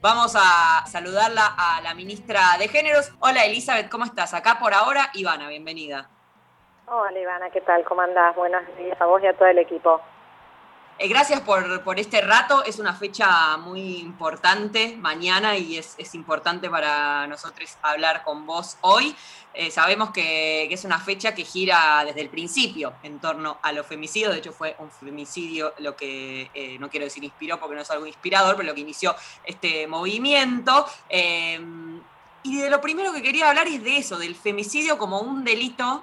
Vamos a saludarla a la ministra de Géneros. Hola Elizabeth, ¿cómo estás? Acá por ahora, Ivana, bienvenida. Hola Ivana, ¿qué tal? ¿Cómo andás? Buenos días a vos y a todo el equipo. Eh, gracias por, por, este rato. Es una fecha muy importante mañana y es, es importante para nosotros hablar con vos hoy. Eh, sabemos que, que, es una fecha que gira desde el principio en torno a los femicidios. De hecho, fue un femicidio lo que, eh, no quiero decir inspiró porque no es algo inspirador, pero lo que inició este movimiento. Y de lo primero que quería hablar es de eso, del femicidio como un delito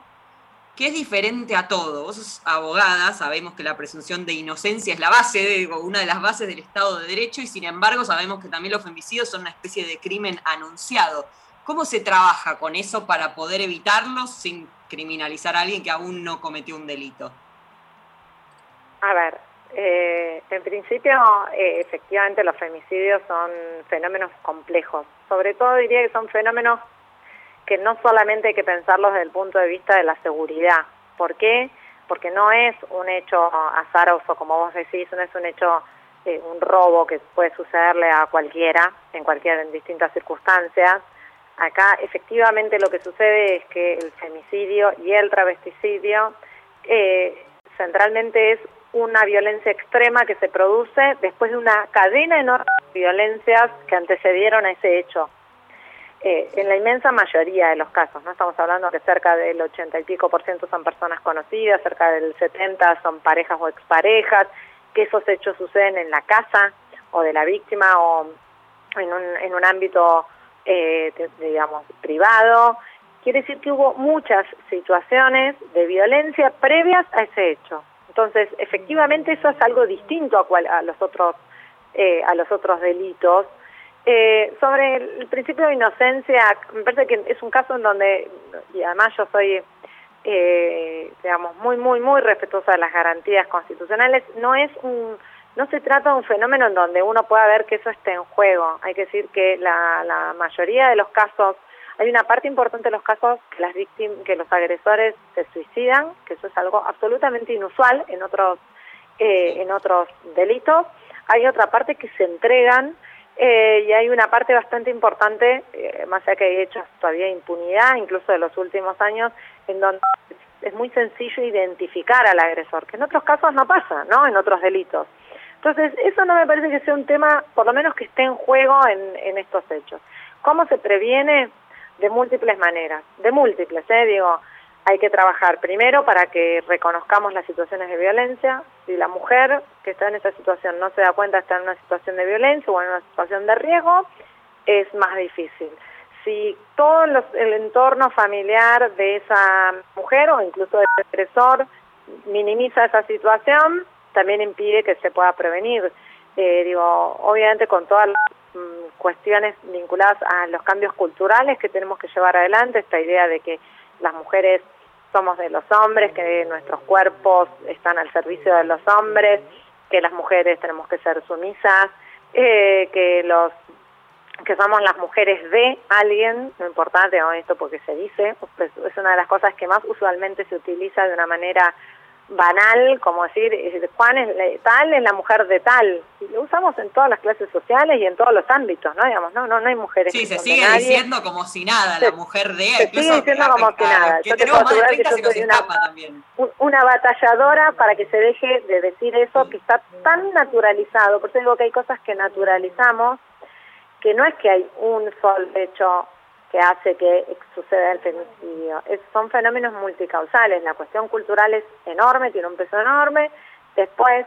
que es diferente a todo. Vos sos abogada, sabemos que la presunción de inocencia es la base, de, una de las bases del Estado de Derecho, y sin embargo sabemos que también los femicidios son una especie de crimen anunciado. ¿Cómo se trabaja con eso para poder evitarlos sin criminalizar a alguien que aún no cometió un delito? A ver, eh, en principio, eh, efectivamente los femicidios son fenómenos complejos. Sobre todo diría que son fenómenos que no solamente hay que pensarlos desde el punto de vista de la seguridad. ¿Por qué? Porque no es un hecho azaroso, como vos decís, no es un hecho, eh, un robo que puede sucederle a cualquiera, en cualquier, en distintas circunstancias. Acá efectivamente lo que sucede es que el femicidio y el travesticidio eh, centralmente es una violencia extrema que se produce después de una cadena enorme de violencias que antecedieron a ese hecho. Eh, en la inmensa mayoría de los casos, no estamos hablando que cerca del ochenta y pico por ciento son personas conocidas, cerca del 70 son parejas o exparejas, que esos hechos suceden en la casa o de la víctima o en un, en un ámbito, eh, digamos, privado. Quiere decir que hubo muchas situaciones de violencia previas a ese hecho. Entonces, efectivamente, eso es algo distinto a, cual, a los otros eh, a los otros delitos eh, sobre el principio de inocencia, me parece que es un caso en donde, y además yo soy, eh, digamos, muy, muy, muy respetuosa de las garantías constitucionales, no es un, no se trata de un fenómeno en donde uno pueda ver que eso esté en juego. Hay que decir que la, la mayoría de los casos, hay una parte importante de los casos que las víctimas, que los agresores se suicidan, que eso es algo absolutamente inusual en otros, eh, en otros delitos. Hay otra parte que se entregan eh, y hay una parte bastante importante, eh, más allá que hay hechos todavía impunidad, incluso de los últimos años, en donde es muy sencillo identificar al agresor, que en otros casos no pasa, ¿no? En otros delitos. Entonces, eso no me parece que sea un tema, por lo menos que esté en juego en, en estos hechos. ¿Cómo se previene? De múltiples maneras, de múltiples, ¿eh? Digo, hay que trabajar primero para que reconozcamos las situaciones de violencia. Si la mujer que está en esa situación no se da cuenta está en una situación de violencia o en una situación de riesgo, es más difícil. Si todo el entorno familiar de esa mujer o incluso del agresor minimiza esa situación, también impide que se pueda prevenir. Eh, digo, obviamente con todas las mm, cuestiones vinculadas a los cambios culturales que tenemos que llevar adelante, esta idea de que las mujeres somos de los hombres, que nuestros cuerpos están al servicio de los hombres, que las mujeres tenemos que ser sumisas, eh, que los que somos las mujeres de alguien, no importa, esto porque se dice, es una de las cosas que más usualmente se utiliza de una manera banal, como decir, Juan es tal, es la mujer de tal. Y lo usamos en todas las clases sociales y en todos los ámbitos, ¿no? Digamos, no, no, no hay mujeres. Sí, se sigue diciendo como si nada, la mujer de... Se sigue diciendo como si nada. yo te puedo asegurar que yo soy una, una batalladora para que se deje de decir eso que está tan naturalizado. Por eso digo que hay cosas que naturalizamos, que no es que hay un solo hecho que hace que suceda el femicidio. son fenómenos multicausales. La cuestión cultural es enorme, tiene un peso enorme. Después,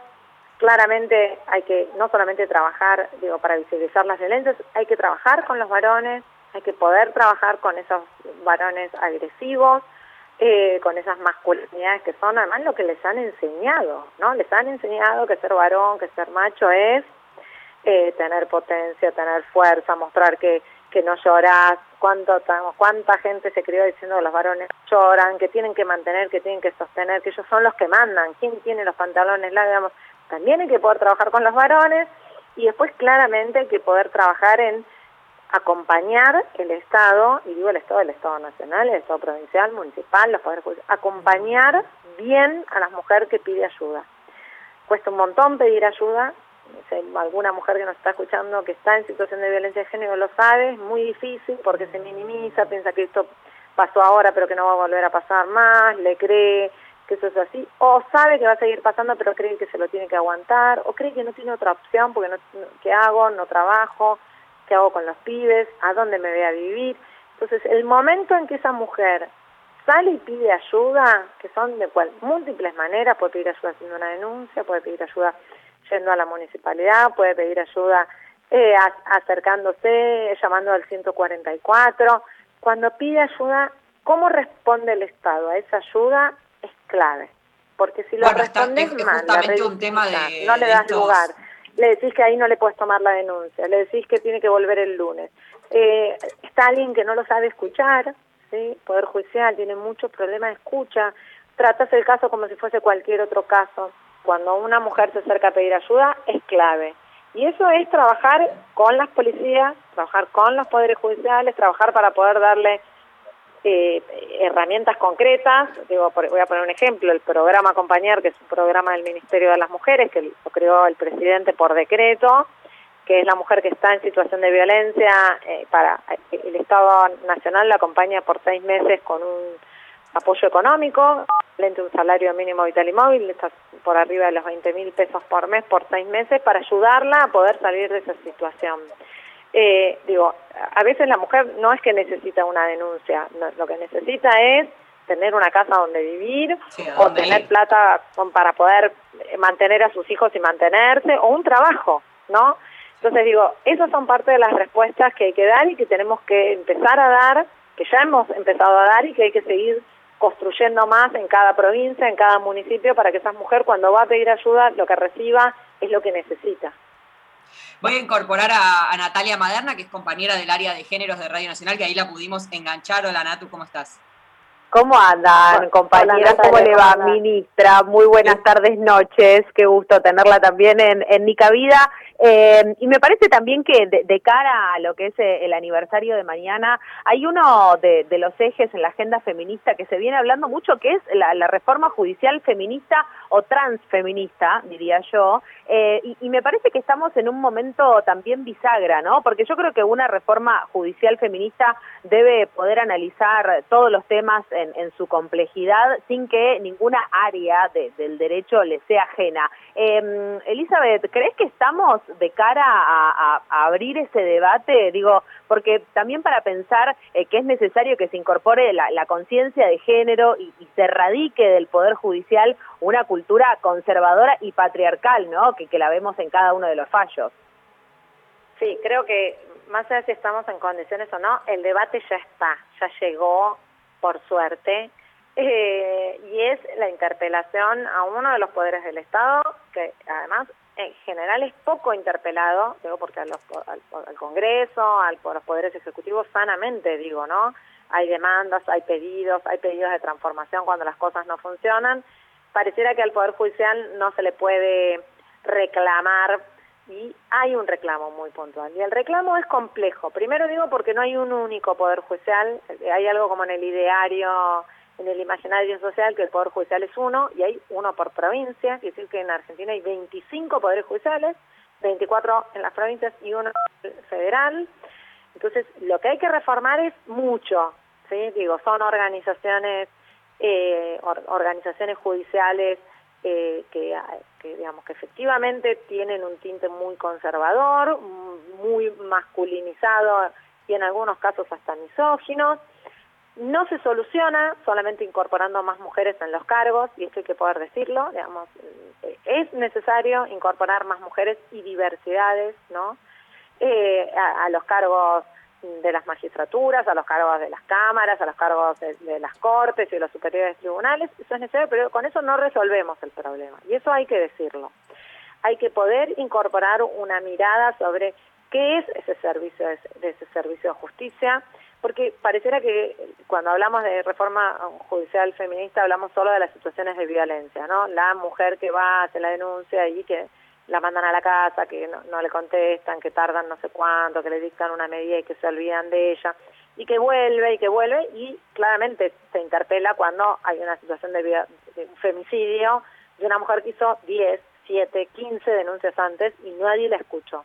claramente hay que no solamente trabajar, digo, para visibilizar las violencias, hay que trabajar con los varones, hay que poder trabajar con esos varones agresivos, eh, con esas masculinidades que son además lo que les han enseñado, ¿no? Les han enseñado que ser varón, que ser macho es eh, tener potencia, tener fuerza, mostrar que que no lloras, cuánto, cuánta gente se crió diciendo que los varones lloran, que tienen que mantener, que tienen que sostener, que ellos son los que mandan, quién tiene los pantalones largos, también hay que poder trabajar con los varones y después claramente hay que poder trabajar en acompañar el Estado, y digo el Estado, el Estado nacional, el Estado provincial, municipal, los poderes judiciales, acompañar bien a la mujer que pide ayuda. Cuesta un montón pedir ayuda, si alguna mujer que nos está escuchando que está en situación de violencia de género lo sabe, es muy difícil porque se minimiza, piensa que esto pasó ahora pero que no va a volver a pasar más, le cree que eso es así, o sabe que va a seguir pasando pero cree que se lo tiene que aguantar, o cree que no tiene otra opción porque no, ¿qué hago? No trabajo, ¿qué hago con los pibes? ¿A dónde me voy a vivir? Entonces, el momento en que esa mujer sale y pide ayuda, que son de cual, múltiples maneras, puede pedir ayuda haciendo una denuncia, puede pedir ayuda yendo a la municipalidad, puede pedir ayuda eh, acercándose, llamando al 144. Cuando pide ayuda, ¿cómo responde el Estado a esa ayuda? Es clave. Porque si lo respondes mal, no le das lugar. Le decís que ahí no le puedes tomar la denuncia, le decís que tiene que volver el lunes. Eh, está alguien que no lo sabe escuchar, ¿sí? Poder Judicial tiene muchos problemas de escucha, tratas el caso como si fuese cualquier otro caso. Cuando una mujer se acerca a pedir ayuda es clave. Y eso es trabajar con las policías, trabajar con los poderes judiciales, trabajar para poder darle eh, herramientas concretas. Digo, voy a poner un ejemplo, el programa Acompañar, que es un programa del Ministerio de las Mujeres, que lo creó el presidente por decreto, que es la mujer que está en situación de violencia, eh, para eh, el Estado Nacional la acompaña por seis meses con un apoyo económico, de un salario mínimo vital y móvil, está por arriba de los 20 mil pesos por mes por seis meses, para ayudarla a poder salir de esa situación. Eh, digo, a veces la mujer no es que necesita una denuncia, lo que necesita es tener una casa donde vivir o tener plata para poder mantener a sus hijos y mantenerse o un trabajo, ¿no? Entonces digo, esas son parte de las respuestas que hay que dar y que tenemos que empezar a dar, que ya hemos empezado a dar y que hay que seguir construyendo más en cada provincia, en cada municipio, para que esa mujer cuando va a pedir ayuda, lo que reciba es lo que necesita. Voy a incorporar a, Natalia Maderna, que es compañera del área de géneros de Radio Nacional, que ahí la pudimos enganchar. Hola Natu, ¿cómo estás? ¿Cómo andan, compañeras? ¿Cómo le va, ministra? Muy buenas tardes, noches. Qué gusto tenerla también en, en Nica Vida. Eh, y me parece también que de, cara a lo que es eh, el aniversario de mañana, hay uno de, los ejes en la agenda feminista que se viene hablando mucho, que es la, reforma judicial feminista o transfeminista, diría yo. Eh, y, me parece que estamos en un momento también bisagra, ¿no? Porque yo creo que una reforma judicial feminista debe poder analizar todos los temas en, su complejidad sin que ninguna área del derecho le sea ajena. Em, Elizabeth, ¿crees que estamos de cara a, abrir ese debate, digo, porque también para pensar eh, que es necesario que se incorpore la, conciencia de género y, se radique del Poder Judicial una cultura conservadora y patriarcal, ¿no? Que, que la vemos en cada uno de los fallos. Sí, creo que más allá si estamos en condiciones o no, el debate ya está, ya llegó, por suerte, eh, y es la interpelación a uno de los poderes del Estado, que además en general es poco interpelado, digo porque al, Congreso, al, a los poderes ejecutivos sanamente digo, ¿no? Hay demandas, hay pedidos, hay pedidos de transformación cuando las cosas no funcionan. Pareciera que al Poder Judicial no se le puede reclamar y hay un reclamo muy puntual. Y el reclamo es complejo. Primero digo porque no hay un único Poder Judicial, hay algo como en el ideario en el imaginario social que el Poder Judicial es uno y hay uno por provincia, quiere decir que en Argentina hay 25 poderes judiciales, 24 en las provincias y uno federal. Entonces, lo que hay que reformar es mucho, ¿sí? Digo, son organizaciones, eh, organizaciones judiciales eh, que, digamos, que efectivamente tienen un tinte muy conservador, muy masculinizado y en algunos casos hasta misóginos, no se soluciona solamente incorporando más mujeres en los cargos, y esto hay que poder decirlo, digamos, eh, es necesario incorporar más mujeres y diversidades, ¿no? Eh, a, los cargos de las magistraturas, a los cargos de las cámaras, a los cargos de, las cortes y de los superiores tribunales, eso es necesario, pero con eso no resolvemos el problema, y eso hay que decirlo. Hay que poder incorporar una mirada sobre qué es ese servicio de ese servicio de justicia, porque pareciera que cuando hablamos de reforma judicial feminista hablamos solo de las situaciones de violencia, ¿no? La mujer que va, hace la denuncia y que la mandan a la casa, que no, le contestan, que tardan no sé cuánto, que le dictan una medida y que se olvidan de ella, y que vuelve y que vuelve, y claramente se interpela cuando hay una situación de, de femicidio de una mujer que hizo 10, 7, 15 denuncias antes y nadie la escuchó.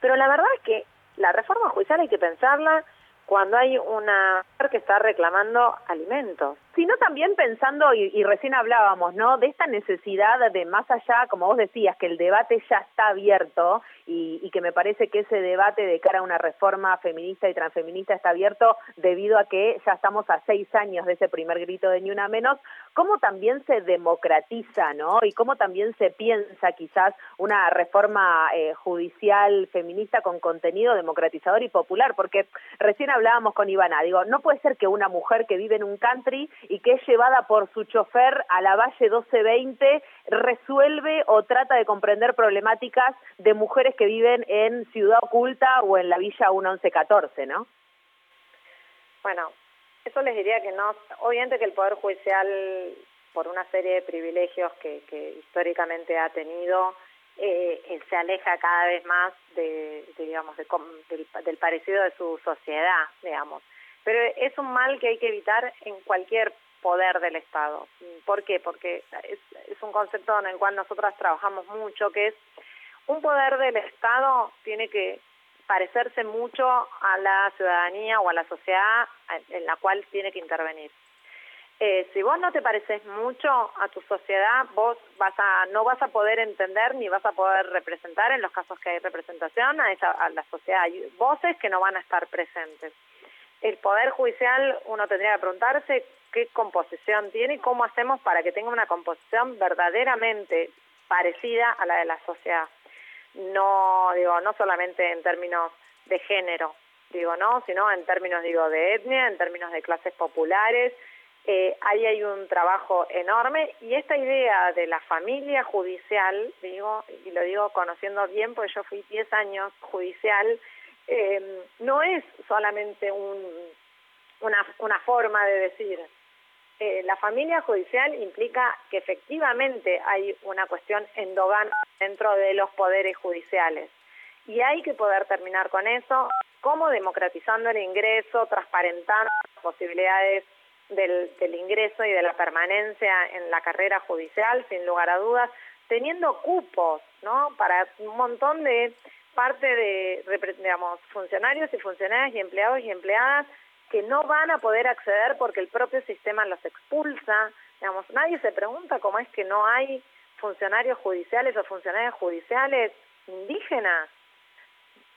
Pero la verdad es que la reforma judicial hay que pensarla cuando hay una mujer que está reclamando alimentos. Sino también pensando, y, recién hablábamos, ¿no? De esta necesidad de más allá, como vos decías, que el debate ya está abierto y, y, que me parece que ese debate de cara a una reforma feminista y transfeminista está abierto debido a que ya estamos a seis años de ese primer grito de Ni Una Menos, cómo también se democratiza, ¿no? Y cómo también se piensa quizás una reforma eh, judicial feminista con contenido democratizador y popular, porque recién hablábamos con Ivana, digo, no puede ser que una mujer que vive en un country y que es llevada por su chofer a la Valle 1220 resuelve o trata de comprender problemáticas de mujeres que viven en Ciudad Oculta o en la Villa 1114, ¿no? Bueno, eso les diría que no, obviamente que el Poder Judicial, por una serie de privilegios que, históricamente ha tenido, eh, se aleja cada vez más de, digamos, del, parecido de su sociedad, digamos. Pero es un mal que hay que evitar en cualquier poder del Estado. ¿Por qué? Porque es, es un concepto en el cual nosotras trabajamos mucho, que es un poder del Estado tiene que parecerse mucho a la ciudadanía o a la sociedad en la cual tiene que intervenir. Eh, si vos no te pareces mucho a tu sociedad, vos vas a, no vas a poder entender ni vas a poder representar, en los casos que hay representación, a, esa, a la sociedad. Hay voces que no van a estar presentes. El Poder Judicial, uno tendría que preguntarse qué composición tiene y cómo hacemos para que tenga una composición verdaderamente parecida a la de la sociedad no digo no solamente en términos de género digo no sino en términos digo de etnia en términos de clases populares eh, ahí hay un trabajo enorme y esta idea de la familia judicial digo y lo digo conociendo bien porque yo fui 10 años judicial eh, no es solamente un, una, una forma de decir eh, la familia judicial implica que efectivamente hay una cuestión endogama dentro de los poderes judiciales. Y hay que poder terminar con eso, como democratizando el ingreso, transparentando las posibilidades del, del ingreso y de la permanencia en la carrera judicial, sin lugar a dudas, teniendo cupos, ¿no? Para un montón de parte de, digamos, funcionarios y funcionarias y empleados y empleadas que no van a poder acceder porque el propio sistema los expulsa. Digamos, nadie se pregunta cómo es que no hay funcionarios judiciales o funcionarios judiciales indígenas.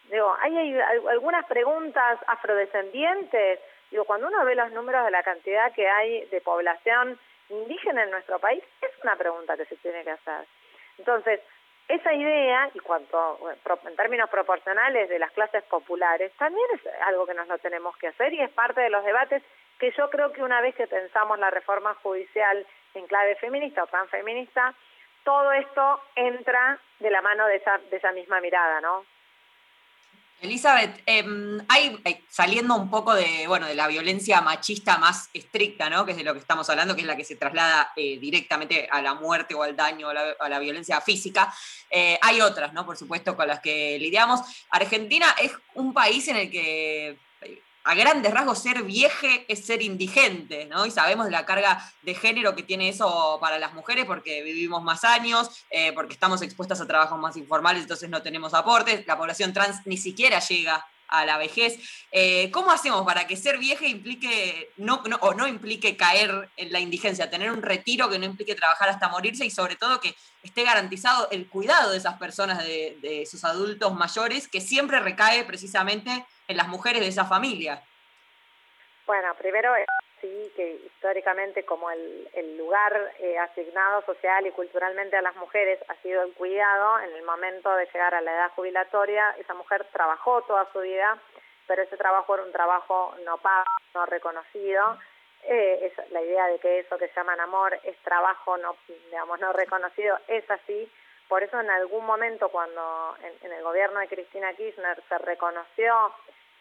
Digo, hay, hay algunas preguntas afrodescendientes. Digo, cuando uno ve los números de la cantidad que hay de población indígena en nuestro país, es una pregunta que se tiene que hacer. Entonces, esa idea, y cuanto en términos proporcionales de las clases populares, también es algo que nos lo tenemos que hacer y es parte de los debates que yo creo que una vez que pensamos la reforma judicial en clave feminista o transfeminista, todo esto entra de la mano de esa, de esa misma mirada, ¿no? Elizabeth, em, hay, eh, saliendo un poco de, bueno, de la violencia machista más estricta, ¿no? que es de lo que estamos hablando, que es la que se traslada eh, directamente a la muerte o al daño, a la, a la violencia física, eh, hay otras, ¿no? por supuesto, con las que lidiamos. Argentina es un país en el que a grandes rasgos ser vieje es ser indigente, ¿no? Y sabemos la carga de género que tiene eso para las mujeres porque vivimos más años, eh, porque estamos expuestas a trabajos más informales, entonces no tenemos aportes, la población trans ni siquiera llega a la vejez. Eh, ¿Cómo hacemos para que ser vieja implique, no, o no implique caer en la indigencia, tener un retiro que no implique trabajar hasta morirse y sobre todo que esté garantizado el cuidado de esas personas, de, de esos adultos mayores, que siempre recae precisamente en las mujeres de esa familia? Bueno, primero sí que históricamente como el, el lugar eh, asignado social y culturalmente a las mujeres ha sido el cuidado, en el momento de llegar a la edad jubilatoria, esa mujer trabajó toda su vida, pero ese trabajo era un trabajo no pago, no reconocido. Eh, es la idea de que eso que llaman amor es trabajo no, digamos, no reconocido es así. Por eso en algún momento cuando en, en el gobierno de Cristina Kirchner se reconoció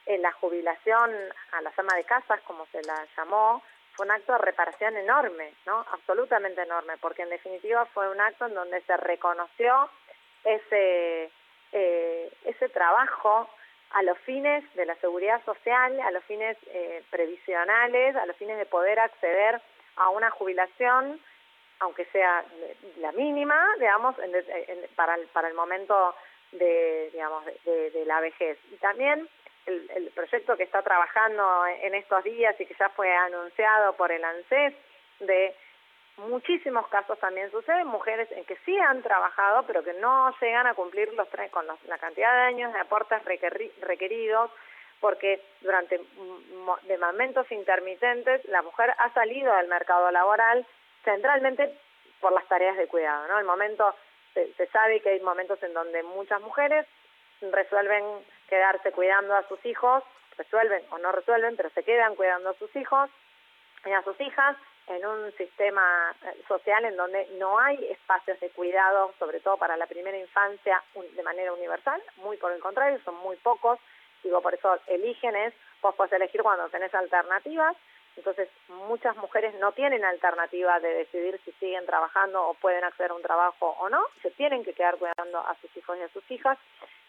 en la jubilación a la ama de casas, como se la llamó, fue un acto de reparación enorme, ¿no? Absolutamente enorme, porque en definitiva fue un acto en donde se reconoció ese, eh, ese trabajo a los fines de la seguridad social, a los fines eh, previsionales, a los fines de poder acceder a una jubilación aunque sea la mínima, digamos, para, el, para el momento de, digamos, de, la vejez. Y también el, el, proyecto que está trabajando en estos días y que ya fue anunciado por el ANSES de muchísimos casos también suceden, mujeres en que sí han trabajado, pero que no llegan a cumplir los con la cantidad de años de aportes requeridos, porque durante de momentos intermitentes la mujer ha salido del mercado laboral centralmente por las tareas de cuidado, ¿no? El momento, se, se sabe que hay momentos en donde muchas mujeres resuelven quedarse cuidando a sus hijos, resuelven o no resuelven, pero se quedan cuidando a sus hijos y a sus hijas en un sistema eh, social en donde no hay espacios de cuidado, sobre todo para la primera infancia, de manera universal, muy por el contrario, son muy pocos, digo, por eso eligen es, vos podés elegir cuando tenés alternativas, entonces muchas mujeres no tienen alternativa de decidir si siguen trabajando o pueden acceder a un trabajo o no, se tienen que quedar cuidando a sus hijos y a sus hijas,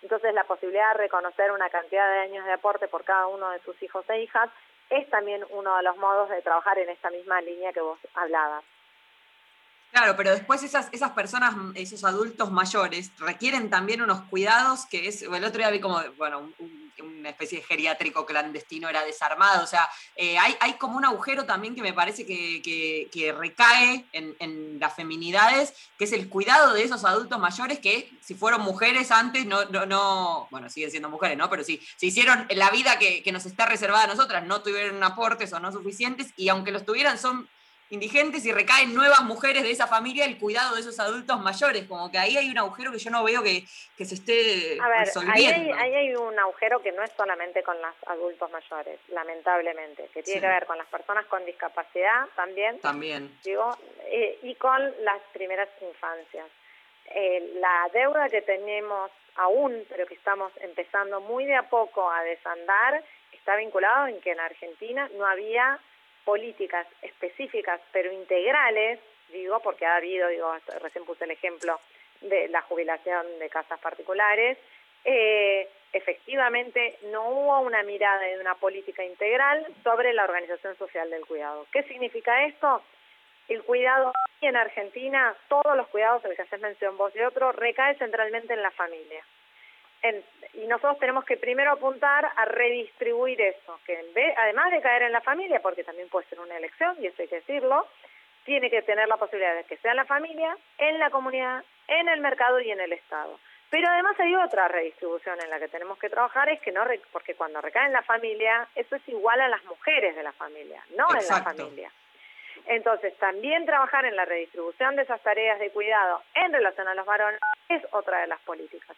entonces la posibilidad de reconocer una cantidad de años de aporte por cada uno de sus hijos e hijas es también uno de los modos de trabajar en esta misma línea que vos hablabas. Claro, pero después esas, esas personas, esos adultos mayores, requieren también unos cuidados que es, el otro día vi como, bueno, una especie de geriátrico clandestino era desarmado, o sea, eh, hay, hay como un agujero también que me parece que, que, recae en, en, las feminidades, que es el cuidado de esos adultos mayores que si fueron mujeres antes, no, no, no bueno, siguen siendo mujeres, ¿no? Pero sí, se hicieron la vida que, que nos está reservada a nosotras, no tuvieron aportes o no suficientes, y aunque los tuvieran son indigentes y recaen nuevas mujeres de esa familia el cuidado de esos adultos mayores, como que ahí hay un agujero que yo no veo que, que se esté a ver, resolviendo. Ahí hay, un agujero que no es solamente con los adultos mayores, lamentablemente, que tiene que ver con las personas con discapacidad también. También. Digo, eh, y con las primeras infancias. Eh, la deuda que tenemos aún, pero que estamos empezando muy de a poco a desandar, está vinculado en que en Argentina no había políticas específicas pero integrales, digo, porque ha habido, digo, recién puse el ejemplo de la jubilación de casas particulares, eh, efectivamente no hubo una mirada de una política integral sobre la organización social del cuidado. ¿Qué significa esto? El cuidado en Argentina, todos los cuidados, el que haces mención vos y otro, recae centralmente en la familia y nosotros tenemos que primero apuntar a redistribuir eso, que en vez, además de caer en la familia, porque también puede ser una elección, y eso hay que decirlo, tiene que tener la posibilidad de que sea en la familia, en la comunidad, en el mercado y en el Estado. Pero además hay otra redistribución en la que tenemos que trabajar, es que no, porque cuando recae en la familia, eso es igual a las mujeres de la familia, no en la familia. Entonces, también trabajar en la redistribución de esas tareas de cuidado en relación a los varones es otra de las políticas.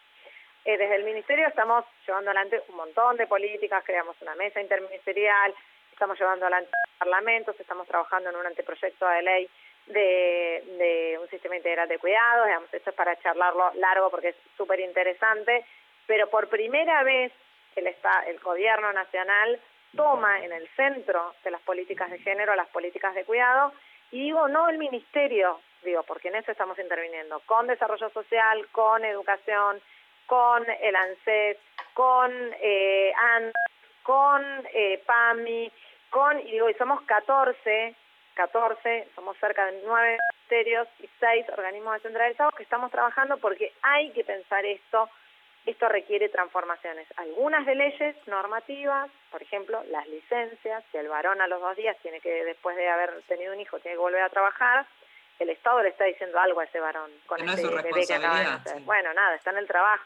Eh, desde el Ministerio estamos llevando adelante un montón de políticas, creamos una mesa interministerial, estamos llevando adelante parlamentos, estamos trabajando en un anteproyecto de ley de, un sistema integral de cuidados, digamos, esto es para charlarlo largo porque es súper interesante, pero por primera vez el, el gobierno nacional toma en el centro de las políticas de género las políticas de cuidado, y digo no el ministerio, digo, porque en eso estamos interviniendo, con desarrollo social, con educación, con el ANSES, con eh, con eh, PAMI, con, y digo, y somos 14, 14, somos cerca de 9 ministerios y 6 organismos descentralizados que estamos trabajando porque hay que pensar esto, esto requiere transformaciones, algunas de leyes normativas, por ejemplo, las licencias, si el varón a los dos días tiene que, después de haber tenido un hijo, tiene que volver a trabajar, el Estado le está diciendo algo a ese varón con ese bebé que acaba Bueno, nada, está en el trabajo.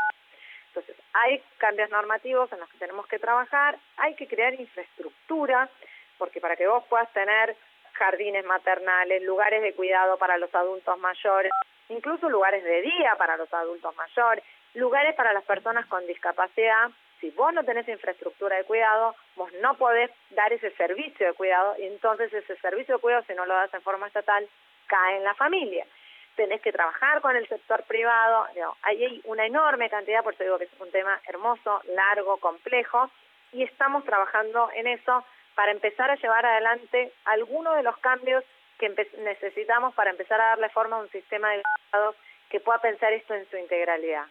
Entonces, hay cambios normativos en los que tenemos que trabajar, hay que crear infraestructura, porque para que vos puedas tener jardines maternales, lugares de cuidado para los adultos mayores, incluso lugares de día para los adultos mayores, lugares para las personas con discapacidad, si vos no tenés infraestructura de cuidado, vos no podés dar ese servicio de cuidado y entonces ese servicio de cuidado, si no lo das en forma estatal, cae en la familia. Tenés que trabajar con el sector privado, hay una enorme cantidad, por eso digo que es un tema hermoso, largo, complejo, y estamos trabajando en eso para empezar a llevar adelante algunos de los cambios que necesitamos para empezar a darle forma a un sistema de cuidados que pueda pensar esto en su integralidad.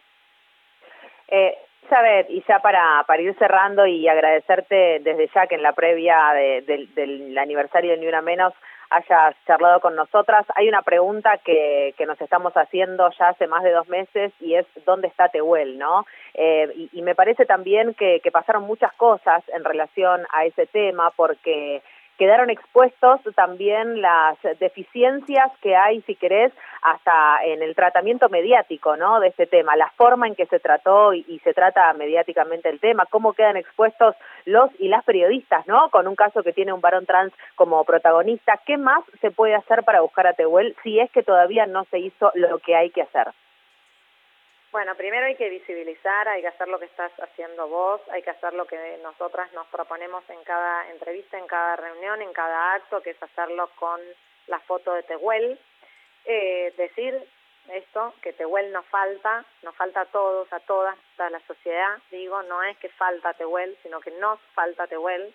Eh, y ya para, para ir cerrando y agradecerte desde ya que en la previa del aniversario de Ni Una Menos hayas charlado con nosotras. Hay una pregunta que, que nos estamos haciendo ya hace más de dos meses y es ¿dónde está Tehuel? ¿no? Eh, y, me parece también que, que pasaron muchas cosas en relación a ese tema porque quedaron expuestos también las deficiencias que hay, si querés, hasta en el tratamiento mediático, ¿no? De este tema, la forma en que se trató y, se trata mediáticamente el tema, cómo quedan expuestos los y las periodistas, ¿no? Con un caso que tiene un varón trans como protagonista, ¿qué más se puede hacer para buscar a Tehuel si es que todavía no se hizo lo que hay que hacer? Bueno, primero hay que visibilizar, hay que hacer lo que estás haciendo vos, hay que hacer lo que nosotras nos proponemos en cada entrevista, en cada reunión, en cada acto, que es hacerlo con la foto de Tehuel. Eh, decir esto, que Tehuel nos falta, nos falta a todos, a todas, a la sociedad, digo, no es que falta Tehuel, sino que nos falta Tehuel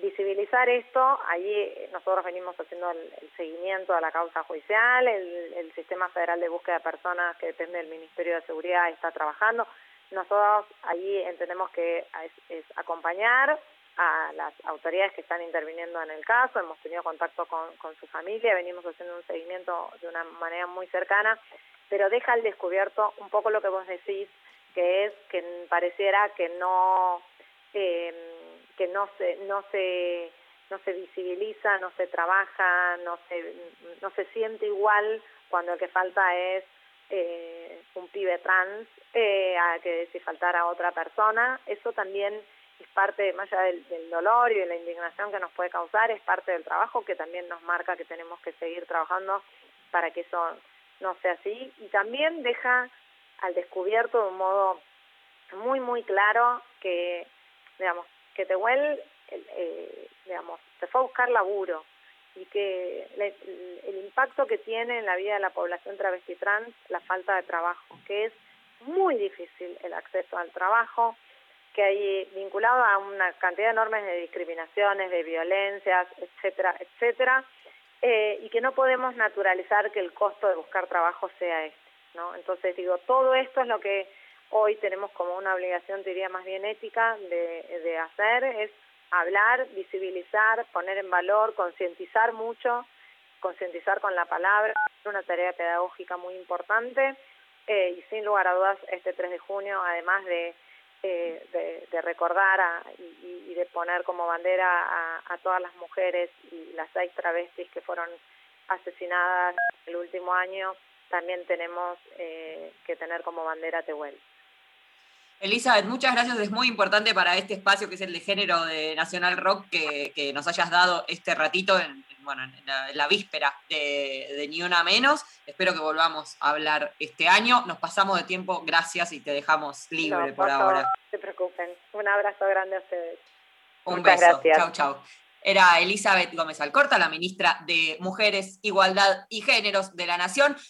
visibilizar esto, allí eh, nosotros venimos haciendo el, seguimiento a la causa judicial, el, el, Sistema Federal de Búsqueda de Personas que depende del Ministerio de Seguridad está trabajando. Nosotros allí entendemos que es, acompañar a las autoridades que están interviniendo en el caso, hemos tenido contacto con, con su familia, venimos haciendo un seguimiento de una manera muy cercana, pero deja al descubierto un poco lo que vos decís, que es que pareciera que no... Eh, que no se, no se, no se visibiliza, no se trabaja, no se, no se siente igual cuando el que falta es eh, un pibe trans, eh, a que si faltara otra persona, eso también es parte, más allá del, del, dolor y de la indignación que nos puede causar, es parte del trabajo que también nos marca que tenemos que seguir trabajando para que eso no sea así. Y también deja al descubierto de un modo muy, muy claro que, digamos, que Tehuel, eh, digamos, se fue a buscar laburo y que el, impacto que tiene en la vida de la población travesti trans la falta de trabajo, que es muy difícil el acceso al trabajo, que hay vinculado a una cantidad enorme de discriminaciones, de violencias, etcétera, etcétera, eh, y que no podemos naturalizar que el costo de buscar trabajo sea este, ¿no? Entonces digo, todo esto es lo que hoy tenemos como una obligación, diría más bien ética, de, de hacer, es hablar, visibilizar, poner en valor, concientizar mucho, concientizar con la palabra, es una tarea pedagógica muy importante eh, y sin lugar a dudas este 3 de junio, además de, eh, de, recordar y, de poner como bandera a, a, todas las mujeres y las seis travestis que fueron asesinadas el último año, también tenemos eh, que tener como bandera Tehuel. Elizabeth, muchas gracias. Es muy importante para este espacio que es el de género de Nacional Rock que, nos hayas dado este ratito en, bueno, en la, víspera de, Ni Una Menos. Espero que volvamos a hablar este año. Nos pasamos de tiempo, gracias y te dejamos libre por, ahora. No se preocupen. Un abrazo grande a ustedes. Un beso. Chau, chau. Era Elizabeth Gómez Alcorta, la ministra de Mujeres, Igualdad y Géneros de la Nación.